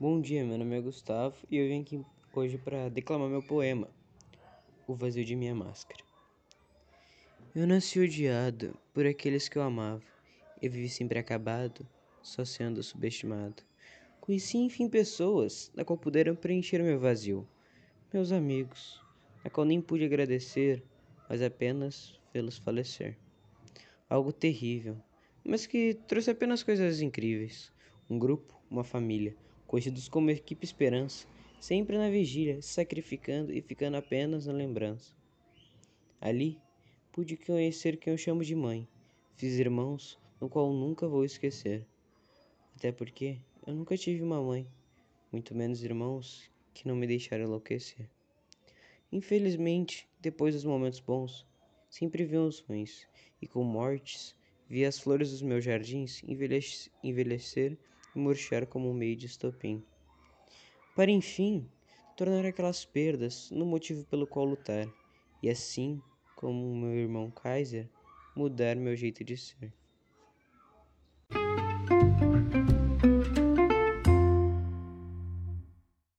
Bom dia, meu nome é Gustavo e eu vim aqui hoje para declamar meu poema, O Vazio de Minha Máscara. Eu nasci odiado por aqueles que eu amava e vivi sempre acabado, só sendo subestimado. Conheci enfim pessoas na qual puderam preencher meu vazio, meus amigos, na qual nem pude agradecer, mas apenas vê-los falecer. Algo terrível, mas que trouxe apenas coisas incríveis. Um grupo, uma família, conhecidos como Equipe Esperança, sempre na vigília, se sacrificando e ficando apenas na lembrança. Ali, pude conhecer quem eu chamo de mãe. Fiz irmãos, no qual nunca vou esquecer. Até porque eu nunca tive uma mãe, muito menos irmãos que não me deixaram enlouquecer. Infelizmente, depois dos momentos bons, sempre vi os ruins, e com mortes, vi as flores dos meus jardins envelhecer murchar como um meio de estopim. Para, enfim, tornar aquelas perdas no motivo pelo qual lutar, e assim, como meu irmão Kaiser, mudar meu jeito de ser.